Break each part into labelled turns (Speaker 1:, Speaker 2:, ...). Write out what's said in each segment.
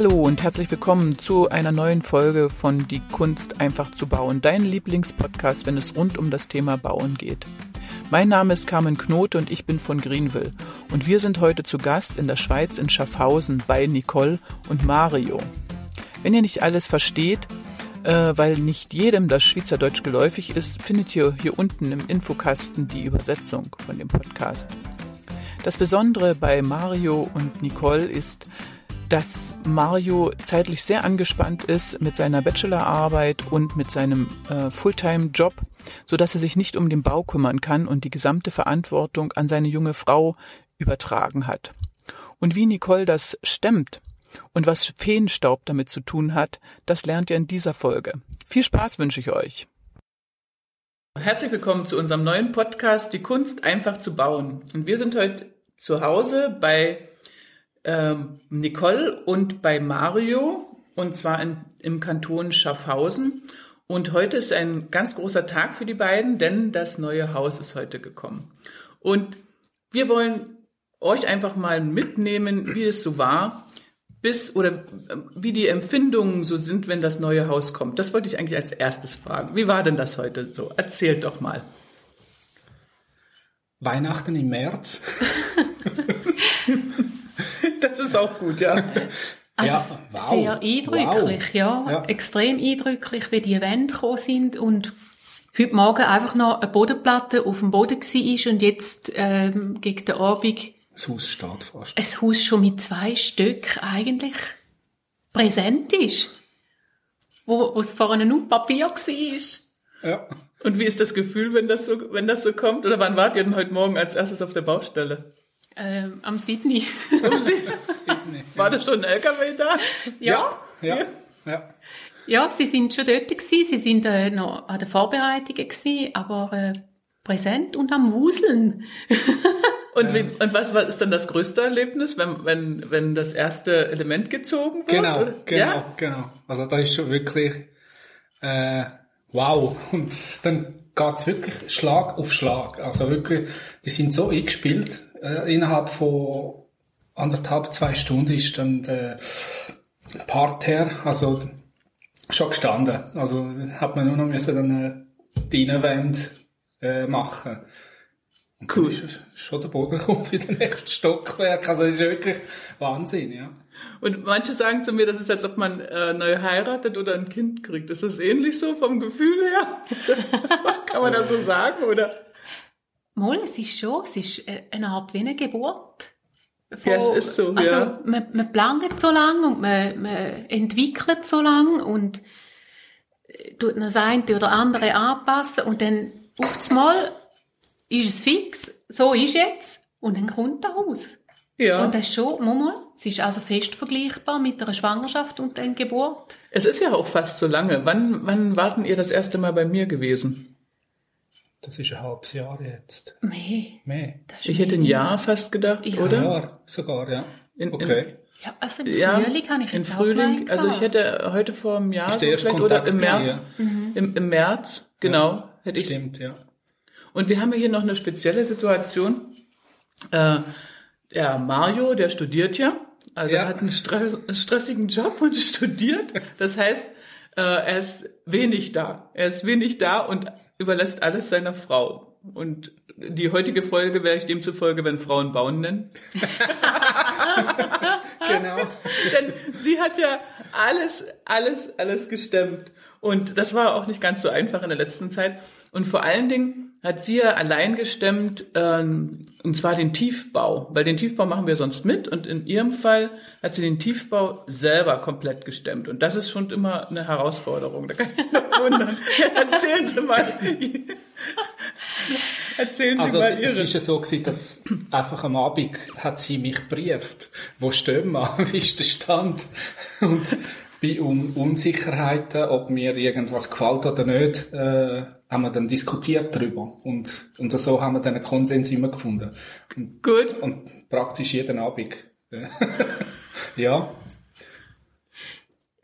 Speaker 1: Hallo und herzlich willkommen zu einer neuen Folge von Die Kunst einfach zu bauen, dein Lieblingspodcast, wenn es rund um das Thema Bauen geht. Mein Name ist Carmen Knote und ich bin von Greenville und wir sind heute zu Gast in der Schweiz in Schaffhausen bei Nicole und Mario. Wenn ihr nicht alles versteht, äh, weil nicht jedem das Schweizerdeutsch geläufig ist, findet ihr hier unten im Infokasten die Übersetzung von dem Podcast. Das Besondere bei Mario und Nicole ist, dass Mario zeitlich sehr angespannt ist mit seiner Bachelorarbeit und mit seinem äh, Fulltime-Job, so dass er sich nicht um den Bau kümmern kann und die gesamte Verantwortung an seine junge Frau übertragen hat. Und wie Nicole das stemmt und was Feenstaub damit zu tun hat, das lernt ihr in dieser Folge. Viel Spaß wünsche ich euch. Herzlich willkommen zu unserem neuen Podcast Die Kunst einfach zu bauen. Und wir sind heute zu Hause bei ähm, Nicole und bei Mario und zwar in, im Kanton Schaffhausen. Und heute ist ein ganz großer Tag für die beiden, denn das neue Haus ist heute gekommen. Und wir wollen euch einfach mal mitnehmen, wie es so war, bis oder äh, wie die Empfindungen so sind, wenn das neue Haus kommt. Das wollte ich eigentlich als erstes fragen. Wie war denn das heute so? Erzählt doch mal.
Speaker 2: Weihnachten im März.
Speaker 1: das ist auch gut, ja.
Speaker 3: Also ja, wow. sehr eindrücklich, wow. ja. ja. Extrem eindrücklich, wie die Wände gekommen sind und heute Morgen einfach noch eine Bodenplatte auf dem Boden war und jetzt ähm, gegen den Abend
Speaker 2: das Haus steht fast.
Speaker 3: Ein Haus schon mit zwei Stück eigentlich präsent ist. Wo, wo es vorne nur Papier war.
Speaker 1: Ja. Und wie ist das Gefühl, wenn das so, wenn das so kommt? Oder wann wart ihr denn heute Morgen als erstes auf der Baustelle?
Speaker 3: Ähm, am Sydney.
Speaker 1: Sydney. War da schon ein LKW da?
Speaker 3: Ja. Ja. Ja. ja. ja sie sind schon dort gewesen. Sie sind äh, noch an den Vorbereitungen gewesen, aber äh, präsent und am Wuseln.
Speaker 1: Und, wie, und was, was ist dann das größte Erlebnis, wenn, wenn, wenn das erste Element gezogen wird?
Speaker 2: Genau, oder? genau, ja? genau. Also da ist schon wirklich äh, wow. Und dann geht's wirklich Schlag auf Schlag. Also wirklich, die sind so eingespielt. Äh, innerhalb von anderthalb, zwei Stunden ist dann der Part her, also schon gestanden. Also hat man nur noch müssen dann äh, die Innenwände äh, machen. Und cool. ist schon der Boden gekommen für den nächsten Stockwerk. Also das ist wirklich Wahnsinn, ja.
Speaker 1: Und manche sagen zu mir, das ist, als ob man äh, neu heiratet oder ein Kind kriegt. Ist das ähnlich so vom Gefühl her? Kann man das so sagen, oder?
Speaker 3: Mal, es ist schon, es ist äh, eine Art wie eine Geburt.
Speaker 1: Von, ja, es ist so,
Speaker 3: also,
Speaker 1: ja.
Speaker 3: man, man plant so lange und man, man entwickelt so lange und äh, tut das eine oder andere anpassen und dann auf einmal ist es fix, so ist jetzt, und dann kommt er raus. Ja. Und das ist schon, mal, es ist also fest vergleichbar mit einer Schwangerschaft und einer Geburt.
Speaker 1: Es ist ja auch fast so lange. Wann, wann warten ihr das erste Mal bei mir gewesen?
Speaker 2: Das ist ein halbes Jahr jetzt.
Speaker 3: Mehr.
Speaker 2: Mehr.
Speaker 1: Ich hätte ein Jahr fast gedacht,
Speaker 3: ja.
Speaker 1: oder?
Speaker 2: Ein Jahr sogar, ja. In, okay. In,
Speaker 3: ja, also im ja, Frühling kann ich
Speaker 1: Im Frühling, also ich hätte heute vor einem Jahr so vielleicht, oder im März, mhm. im, im März, genau, ja, hätte ich.
Speaker 2: Stimmt, ja.
Speaker 1: Und wir haben hier noch eine spezielle Situation. Äh, der Mario, der studiert ja, also ja. er hat einen, stress stressigen Job und studiert. Das heißt, äh, er ist wenig da. Er ist wenig da und überlässt alles seiner Frau. Und die heutige Folge werde ich demzufolge, wenn Frauen bauen nennen. genau. Denn sie hat ja alles, alles, alles gestemmt. Und das war auch nicht ganz so einfach in der letzten Zeit. Und vor allen Dingen hat sie ja allein gestemmt, ähm, und zwar den Tiefbau, weil den Tiefbau machen wir sonst mit und in ihrem Fall hat sie den Tiefbau selber komplett gestemmt und das ist schon immer eine Herausforderung. Da kann ich noch wundern. Erzählen Sie mal. Erzählen Sie
Speaker 2: also
Speaker 1: mal
Speaker 2: es, es ist ja so gewesen, dass einfach am Abend hat sie mich brieft. Wo stehen wir? Wie ist der Stand? Und bei Un Unsicherheiten, ob mir irgendwas gefällt oder nicht, äh, haben wir dann diskutiert darüber und, und so haben wir dann einen Konsens immer gefunden. Und,
Speaker 1: Gut.
Speaker 2: Und praktisch jeden Abend. ja.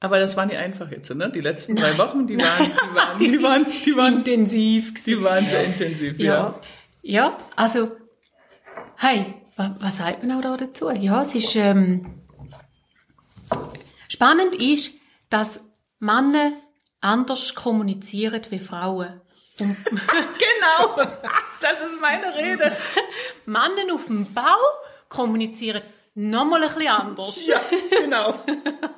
Speaker 1: Aber das war nicht einfach jetzt, ne? Die letzten drei Wochen, die waren, die waren, die,
Speaker 3: die waren, die waren intensiv.
Speaker 1: Die waren sehr intensiv, ja.
Speaker 3: ja. Ja, also, hey, was, was sagt man auch da dazu? Ja, es ist, ähm, Spannend ist, dass Männer anders kommunizieren wie Frauen.
Speaker 1: Genau, das ist meine Rede.
Speaker 3: Männer auf dem Bau kommunizieren nochmal ein bisschen anders.
Speaker 1: Ja, genau.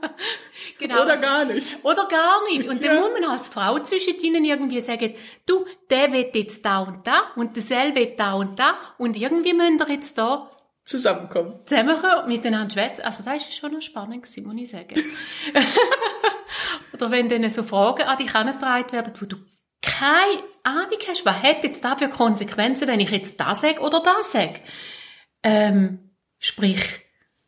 Speaker 3: genau.
Speaker 1: Oder gar nicht.
Speaker 3: Oder gar nicht. Und dann
Speaker 1: Ja.
Speaker 3: muss man als Frau zwischen ihnen irgendwie sagen, du, der will jetzt da und da und der Sel will da und da und irgendwie müssen wir jetzt da
Speaker 1: Zusammenkommen.
Speaker 3: zusammenkommen, miteinander schwätzen. Also das war schon noch spannend, gewesen, muss ich sagen. Oder wenn dann so Fragen an dich herangetragen werden, wo du keine Ahnung hast, was hat jetzt da für Konsequenzen, wenn ich jetzt das sage oder das sage. Ähm, sprich,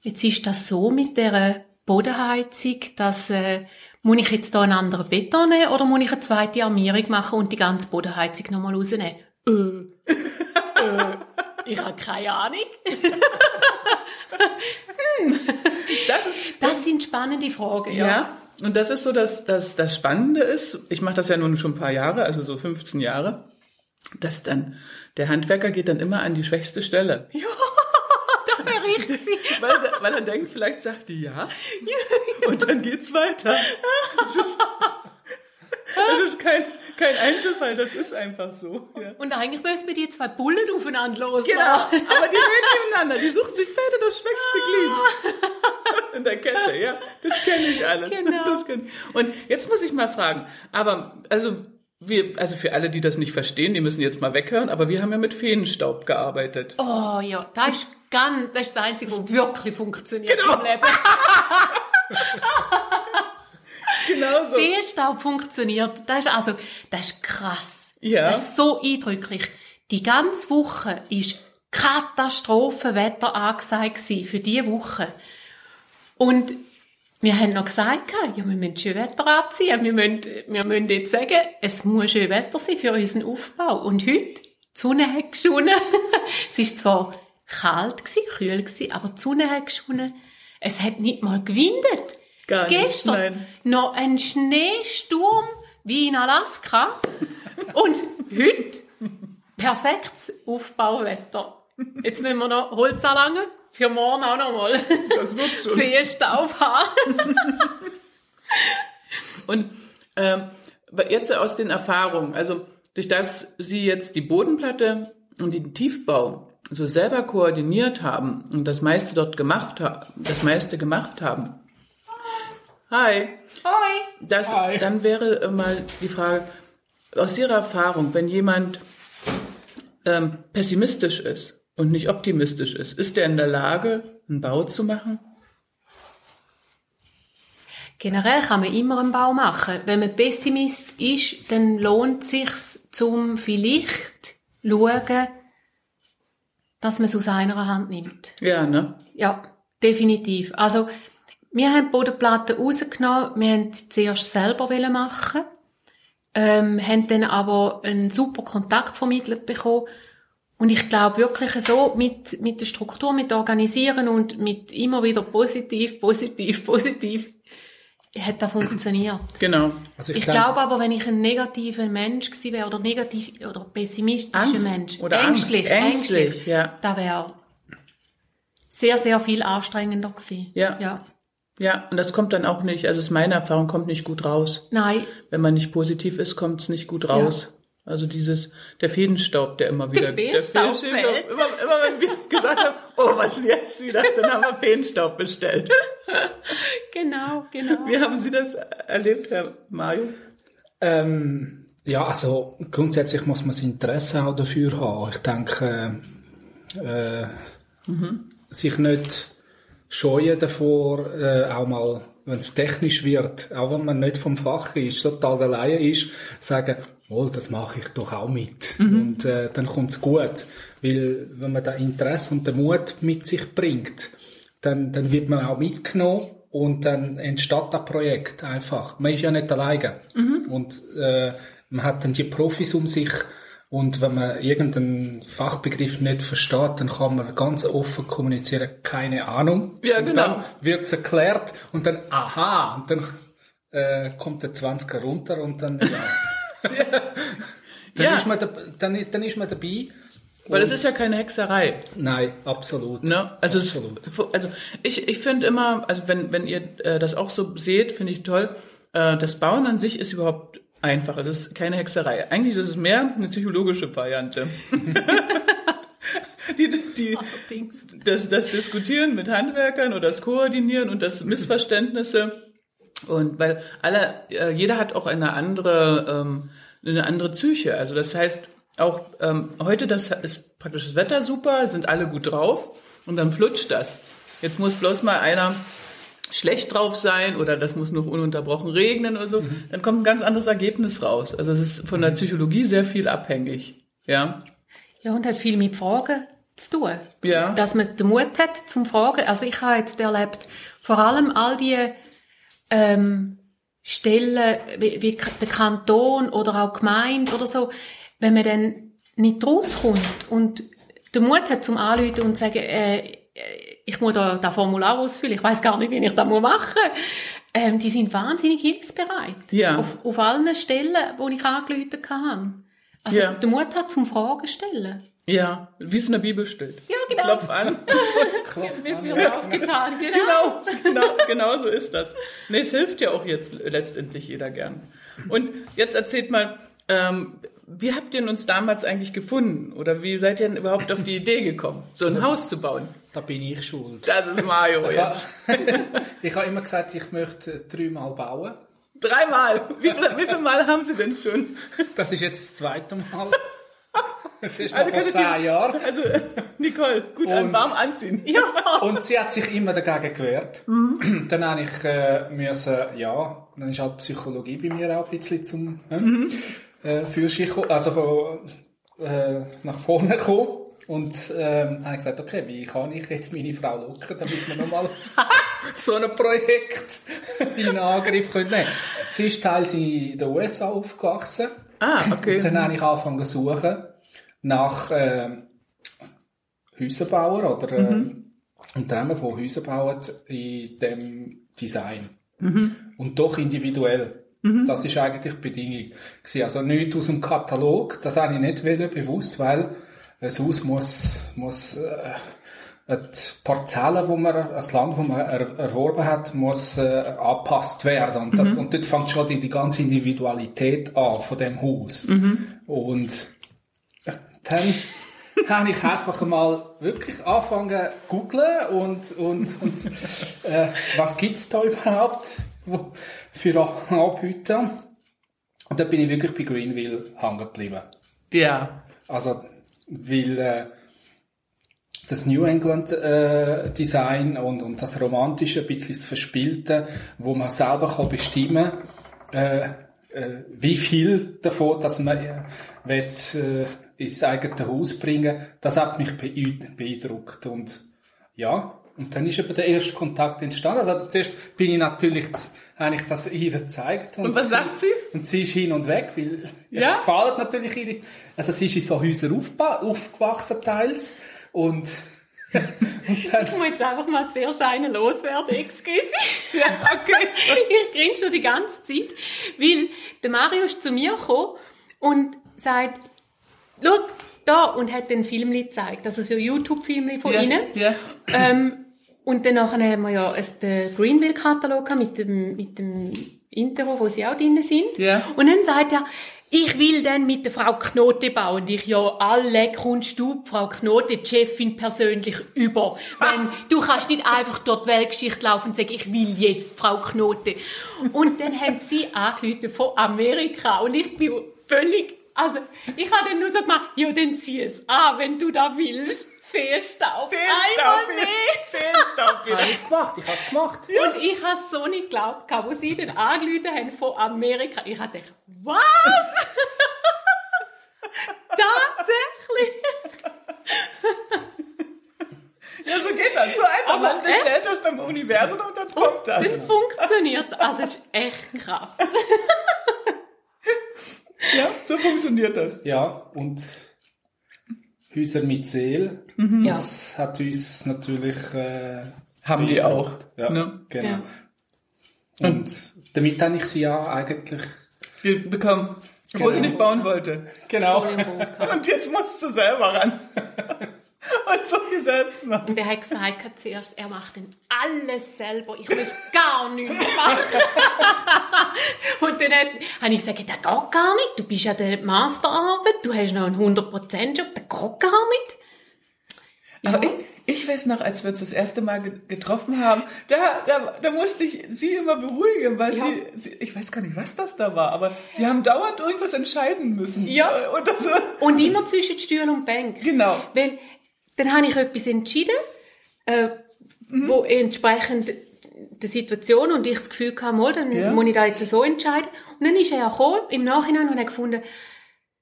Speaker 3: jetzt ist das so mit der Bodenheizung, dass äh, muss ich jetzt da einen anderen Beton nehmen oder muss ich eine zweite Armierung machen und die ganze Bodenheizung nochmal rausnehmen? Äh, äh, ich habe keine Ahnung.
Speaker 1: Das ist,
Speaker 3: Das sind spannende Fragen, ja.
Speaker 1: ja. Und das ist so, dass, dass das Spannende ist, ich mache das ja nun schon ein paar Jahre, also so 15 Jahre, dass dann der Handwerker geht dann immer an die schwächste Stelle.
Speaker 3: Da berichtet sie.
Speaker 1: Weil, er- weil er denkt, vielleicht sagt die ja. Und dann geht's weiter. Das ist, das ist kein, kein Einzelfall, das ist einfach so. Ja.
Speaker 3: Und eigentlich müssen wir die zwei Bullen aufeinander loslassen.
Speaker 1: Genau, aber die reden nebeneinander, die sucht sich beide das schwächste Glied. In der Kette, ja. Das kenne ich alles.
Speaker 3: Genau.
Speaker 1: Ich. Und jetzt muss ich mal fragen, aber, also, wir, also für alle, die das nicht verstehen, die müssen jetzt mal weghören, aber wir haben ja mit Feenstaub gearbeitet.
Speaker 3: Oh ja, das ist ganz, das ist das Einzige, was wirklich funktioniert im Leben.
Speaker 1: Genau so.
Speaker 3: Feenstaub funktioniert. Das ist also, das ist krass.
Speaker 1: Ja.
Speaker 3: Das ist so eindrücklich. Die ganze Woche ist Katastrophenwetter angesagt für diese Woche. Und wir haben noch gesagt, ja, wir müssen schön Wetter anziehen. Wir müssen, wir müssen jetzt sagen, es muss schön Wetter sein für unseren Aufbau. Und heute, die Sonne hat geschonen. es ist zwar kalt gewesen, kühl gewesen, aber die Sonne hat geschonen. Es hat nicht mal gewindet.
Speaker 1: Gar nicht,
Speaker 3: Gestern
Speaker 1: nein.
Speaker 3: noch ein Schneesturm wie in Alaska. Und heute perfektes Aufbauwetter. Jetzt müssen wir noch Holz anlangen. Für morgen auch noch mal.
Speaker 1: Das wird schon.
Speaker 3: Feenstaub haben.
Speaker 1: Und ähm, jetzt aus den Erfahrungen, also durch das Sie jetzt die Bodenplatte und den Tiefbau so selber koordiniert haben und das meiste dort gemacht haben, das meiste gemacht haben. Hi.
Speaker 3: Hoi.
Speaker 1: Das,
Speaker 2: Hi.
Speaker 1: dann wäre äh, mal die Frage, aus Ihrer Erfahrung, wenn jemand ähm, pessimistisch ist und nicht optimistisch ist, ist er in der Lage, einen Bau zu machen?
Speaker 3: Generell kann man immer einen Bau machen. Wenn man Pessimist ist, dann lohnt es sich zum vielleicht schauen, dass man es aus einer Hand nimmt.
Speaker 1: Ja, ne?
Speaker 3: Ja, definitiv. Also, wir haben die Bodenplatte rausgenommen, wir haben sie zuerst selber wollen machen, ähm, haben dann aber einen super Kontakt vermittelt bekommen. Und ich glaube wirklich so, mit, mit der Struktur, mit Organisieren und mit immer wieder positiv, positiv, positiv, hat das funktioniert.
Speaker 1: Genau.
Speaker 2: Also
Speaker 3: Ich
Speaker 2: denk-
Speaker 3: glaube aber, wenn ich ein negativer Mensch gewesen wäre oder negativ oder pessimistischer
Speaker 1: Angst
Speaker 3: Mensch,
Speaker 1: oder
Speaker 3: ängstlich,
Speaker 1: Angst, ängstlich,
Speaker 3: ängstlich,
Speaker 1: ja.
Speaker 3: da wäre sehr, sehr viel anstrengender gewesen.
Speaker 1: Ja.
Speaker 3: ja.
Speaker 1: Ja, und das kommt dann auch nicht, also ist meine Erfahrung, kommt nicht gut raus.
Speaker 3: Nein,
Speaker 1: Wenn man nicht positiv ist, kommt es nicht gut raus. Also dieses, der Fädenstaub, der immer wieder,
Speaker 3: Feenstaub
Speaker 1: Feenstaub,
Speaker 3: fällt.
Speaker 1: immer, immer wenn wir gesagt haben, oh, was ist jetzt wieder, dann haben wir Feenstaub bestellt.
Speaker 3: genau, genau.
Speaker 1: Wie haben Sie das erlebt, Herr Mario?
Speaker 2: Ähm, ja, also grundsätzlich muss man das Interesse auch dafür haben. Ich denke, äh, sich nicht scheuen davor, äh, auch mal, wenn es technisch wird, auch wenn man nicht vom Fach ist, total der Laie ist, sagen, oh, das mache ich doch auch mit. Und äh, dann kommt's gut. Weil wenn man da Interesse und den Mut mit sich bringt, dann, dann wird man auch mitgenommen und dann entsteht das Projekt einfach. Man ist ja nicht alleine. Und äh, man hat dann die Profis um sich und wenn man irgendeinen Fachbegriff nicht versteht, dann kann man ganz offen kommunizieren, keine Ahnung.
Speaker 1: Ja,
Speaker 2: Und
Speaker 1: genau.
Speaker 2: dann wird's erklärt und dann, aha, und dann äh, kommt der 20er runter und dann, ja. dann,
Speaker 1: Ja.
Speaker 2: ist man da, dann, dann ist man dabei
Speaker 1: Weil es ist ja keine Hexerei.
Speaker 2: Nein, absolut.
Speaker 1: Ne? Also, es,
Speaker 2: absolut.
Speaker 1: also ich, ich finde immer, also wenn, wenn ihr äh, das auch so seht, finde ich toll, äh, das Bauen an sich ist überhaupt einfach. Es ist keine Hexerei. Eigentlich ist es mehr eine psychologische Variante. die, die, das, das Diskutieren mit Handwerkern oder das Koordinieren und das Missverständnisse. Und weil alle, äh, jeder hat auch eine andere, ähm, eine andere Psyche. Also das heißt, auch ähm, heute das ist praktisch das Wetter super, sind alle gut drauf und dann flutscht das. Jetzt muss bloß mal einer schlecht drauf sein oder das muss noch ununterbrochen regnen oder so, dann kommt ein ganz anderes Ergebnis raus. Also es ist von der Psychologie sehr viel abhängig. Ja.
Speaker 3: Ja, und hat viel mit Fragen zu tun.
Speaker 1: Ja.
Speaker 3: Dass man den Mut hat zum Fragen. Also ich habe jetzt erlebt, vor allem all die ähm, Stellen, wie, wie der Kanton oder auch Gemeinde oder so, wenn man dann nicht rauskommt und den Mut hat zum Anrufen und zu sagen, äh, ich muss da das Formular ausfüllen, ich weiß gar nicht, wie ich das machen muss. Ähm, die sind wahnsinnig hilfsbereit.
Speaker 1: Ja.
Speaker 3: Auf, auf allen Stellen, wo ich angerufen habe. Also
Speaker 1: Ja.
Speaker 3: der Mut hat zum Fragen stellen.
Speaker 1: Ja, wie es in der Bibel steht.
Speaker 3: Ja, genau.
Speaker 1: Klopf an.
Speaker 3: Wird mir aufgetan, genau.
Speaker 1: genau, genau, genau so ist das. Nee, es hilft ja auch jetzt letztendlich jeder gern. Und jetzt erzählt mal, ähm, wie habt ihr uns damals eigentlich gefunden? Oder wie seid ihr denn überhaupt auf die Idee gekommen, so ein Haus zu bauen?
Speaker 2: Da bin ich schuld.
Speaker 1: Das ist Mario jetzt.
Speaker 2: ich habe immer gesagt, ich möchte dreimal bauen.
Speaker 1: Dreimal. Wie viele, wie viele Mal haben sie denn schon?
Speaker 2: Das ist jetzt das zweite Mal. Das ist
Speaker 1: Also
Speaker 2: vor
Speaker 1: kannst du
Speaker 2: zehn Jahren.
Speaker 1: Also, Nicole, gut
Speaker 2: Und-
Speaker 1: warm anziehen.
Speaker 3: Ja.
Speaker 2: Und sie hat sich immer dagegen gewehrt.
Speaker 1: Mhm.
Speaker 2: Dann habe ich äh, müssen, ja, dann ist halt Psychologie bei mir auch ein bisschen zum äh,
Speaker 1: Mhm.
Speaker 2: äh, gekommen, also von, äh, nach vorne gekommen. Und ähm, habe ich gesagt, okay, wie kann ich jetzt meine Frau locken, damit wir nochmal so ein Projekt in Angriff können nehmen. Sie ist teils in den USA aufgewachsen.
Speaker 1: Ah, okay.
Speaker 2: Und dann habe ich angefangen zu suchen nach äh, Häuserbauern oder äh, Unternehmen, die Häuser bauen in dem Design. Und doch individuell. Das ist eigentlich die Bedingung. Also nicht aus dem Katalog, das habe ich nicht bewusst, weil ein Haus muss, muss äh, die Parzelle, wo man, das Land, wo man er, erworben hat, muss äh, angepasst werden. Und, das, und dort fängt schon die, die ganze Individualität an von dem Haus. Und ja, dann habe ich einfach mal wirklich angefangen zu googlen und, und, und äh, was gibt's da überhaupt für Anbieter. Und dann bin ich wirklich bei Greenville hängen geblieben.
Speaker 1: Ja.
Speaker 2: Also, weil äh, das New England äh, Design und, und das Romantische, ein bisschen das Verspielte, wo man selber kann bestimmen äh, äh, wie viel davon, dass man äh, will, äh, ins eigene Haus bringen, das hat mich beein- beeindruckt. Und ja, und dann ist eben der erste Kontakt entstanden. Also zuerst bin ich natürlich, habe ich das ihr gezeigt.
Speaker 1: Und was sagt sie?
Speaker 2: Und sie ist hin und weg, weil
Speaker 1: Ja?
Speaker 2: es gefällt natürlich ihre, also sie ist in so Häusern aufgewachsen teils und, und dann,
Speaker 3: Ich muss jetzt einfach mal zuerst einen loswerden, excuse.
Speaker 1: Ja, okay.
Speaker 3: ich grinse schon die ganze Zeit, weil der Mario ist zu mir gekommen und sagt, schau, da, und hat den Film gezeigt, also so ein YouTube-Film von
Speaker 1: Ja,
Speaker 3: ihnen.
Speaker 1: ja.
Speaker 3: Ähm, und dann haben wir ja den Greenville-Katalog gehabt mit dem, mit dem Intro, wo sie auch drin sind.
Speaker 1: Ja.
Speaker 3: Und dann sagt er, ich will dann mit der Frau Knote bauen. Ich ja, alle kommst du, Frau Knote, die Chefin persönlich über. Wenn, du kannst nicht einfach dort die Weltgeschichte laufen und sagen, ich will jetzt Frau Knote. Und dann haben sie angerufen von Amerika und ich bin völlig, also, ich habe dann nur so gemacht, ja, dann zieh es an, wenn du da willst. Fehlstaub. Einmal mehr.
Speaker 1: Fehlstaub
Speaker 2: habe ich es gemacht, ich habe es gemacht.
Speaker 3: Und ich habe es so nicht geglaubt, wo sie dann angerufen haben von Amerika. Ich habe gedacht, was? Tatsächlich?
Speaker 1: Ja, so geht das. So einfach.
Speaker 3: Aber
Speaker 1: Man bestellt das beim Universum und dann kommt das.
Speaker 3: Das funktioniert. Also, es ist echt krass.
Speaker 1: Ja, so funktioniert das.
Speaker 2: Ja, und Häuser mit Seele, das hat uns natürlich, äh,
Speaker 1: Haben die auch.
Speaker 2: Ja,
Speaker 1: Ne?
Speaker 2: genau.
Speaker 3: Ja.
Speaker 2: Und damit habe ich sie ja eigentlich
Speaker 1: Wir bekommen Obwohl sie nicht bauen wollte.
Speaker 2: Genau.
Speaker 1: Und jetzt musst du selber ran. Und so viel selbst machen.
Speaker 3: Und er hat gesagt zuerst, er macht dann alles selber. Ich muss gar nichts machen. und dann hat, habe ich gesagt, das geht gar nicht. Du bist ja der Masterarbeit, du hast noch einen 100%-Job, das geht gar nicht.
Speaker 1: Aber ich, ich weiß noch, als wir uns das erste Mal ge- getroffen haben, da, da, da musste ich sie immer beruhigen, weil
Speaker 3: Ja.
Speaker 1: sie, sie, ich weiß gar nicht, was das da war, aber sie haben dauernd irgendwas entscheiden müssen.
Speaker 3: Ja.
Speaker 1: Und das,
Speaker 3: Und immer zwischen Stuhl und Bank.
Speaker 1: Genau.
Speaker 3: Weil, dann habe ich etwas entschieden, äh,
Speaker 1: Mhm.
Speaker 3: wo entsprechend der Situation und ich das Gefühl hatte, mal, dann
Speaker 1: Ja.
Speaker 3: muss ich da jetzt so entscheiden. Und dann ist er gekommen, im Nachhinein, und hat gefunden,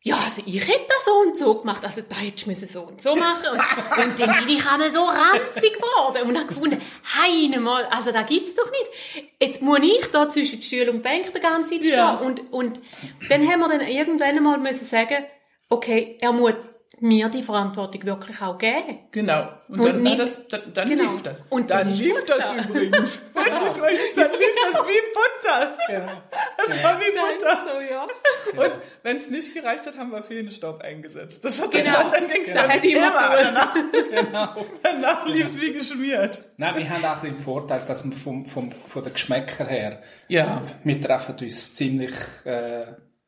Speaker 3: ja, also ich hätte das so und so gemacht, also da hättest du so und so machen. Und, und dann bin ich einmal so ranzig geworden und habe gefunden, heine mal, also da gibt's doch nicht. Jetzt muss ich da zwischen Stuhl und Bank die ganze Zeit stehen.
Speaker 1: Ja.
Speaker 3: Und, und dann haben wir dann irgendwann einmal müssen sagen, okay, er muss mir die Verantwortung wirklich auch geben.
Speaker 1: genau. Und,
Speaker 3: Und
Speaker 1: dann,
Speaker 3: nicht-
Speaker 1: das, dann, dann
Speaker 3: genau.
Speaker 1: lief das.
Speaker 3: Und
Speaker 1: dann
Speaker 3: dann ist
Speaker 1: lief das übrigens. Wollte ich mal sagen, dann lief das wie Butter.
Speaker 2: Genau.
Speaker 1: Das war wie Butter.
Speaker 3: So, ja.
Speaker 1: Und wenn es nicht gereicht hat, haben wir Feenstaub eingesetzt. Das hat
Speaker 3: Genau.
Speaker 1: dann, dann ging es dann
Speaker 3: hat immer.
Speaker 1: Danach,
Speaker 2: genau.
Speaker 1: danach lief es wie geschmiert.
Speaker 2: Nein, wir haben auch den Vorteil, dass wir vom, vom, von den Geschmäckern her,
Speaker 1: Ja.
Speaker 2: wir treffen uns ziemlich äh,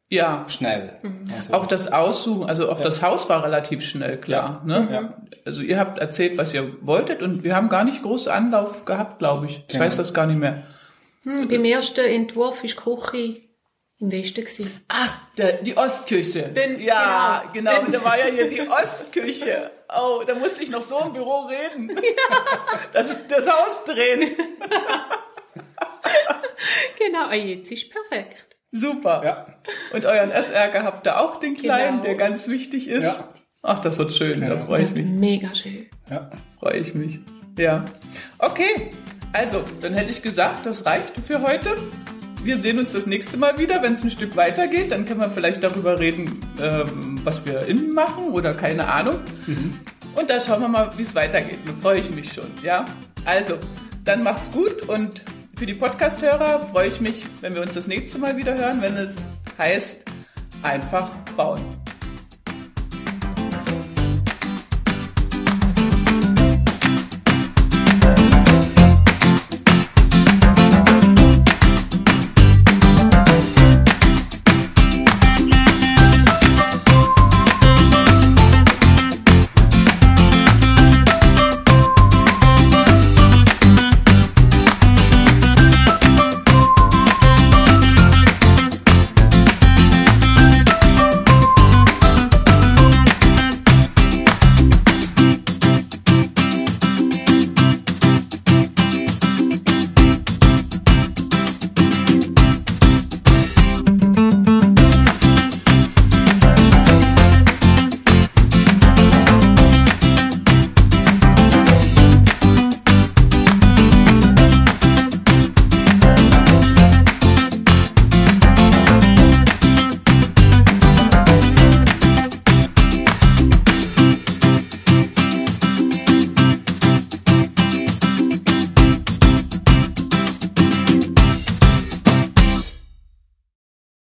Speaker 1: Ja.
Speaker 2: schnell.
Speaker 3: Mhm.
Speaker 2: Also,
Speaker 1: Auch das Aussuchen, also auch das Haus war relativ schnell klar. Ne?
Speaker 2: Ja.
Speaker 1: Also ihr habt erzählt, was ihr wolltet und wir haben gar nicht großen Anlauf gehabt, glaube ich. Ich
Speaker 2: Genau.
Speaker 1: weiß das gar nicht mehr.
Speaker 3: Hm, beim ersten Entwurf war die Küche im Westen. Gewesen.
Speaker 1: Ach, der, die Ostküche.
Speaker 3: Den-
Speaker 1: ja,
Speaker 3: genau.
Speaker 1: genau. Da war ja hier die Ostküche. Oh, da musste ich noch so im Büro reden. Das, das Haus drehen.
Speaker 3: Genau, ah, jetzt ist perfekt.
Speaker 1: Super.
Speaker 2: Ja.
Speaker 1: Und euren Essärger habt ihr auch, den kleinen,
Speaker 3: Genau.
Speaker 1: der ganz wichtig ist.
Speaker 2: Ja.
Speaker 1: Ach, das wird schön. Da
Speaker 2: Ja.
Speaker 1: freue ich mich.
Speaker 3: Mega schön.
Speaker 2: ja.
Speaker 1: Freue ich mich. Ja. Okay. Also, dann hätte ich gesagt, das reicht für heute. Wir sehen uns das nächste Mal wieder, wenn es ein Stück weitergeht. Dann können wir vielleicht darüber reden, ähm, was wir innen machen oder keine Ahnung. Und dann schauen wir mal, wie es weitergeht. Da freue ich mich schon. Ja. Also, dann macht's gut und für die Podcast-Hörer freue ich mich, wenn wir uns das nächste Mal wieder hören, wenn es heißt, einfach bauen.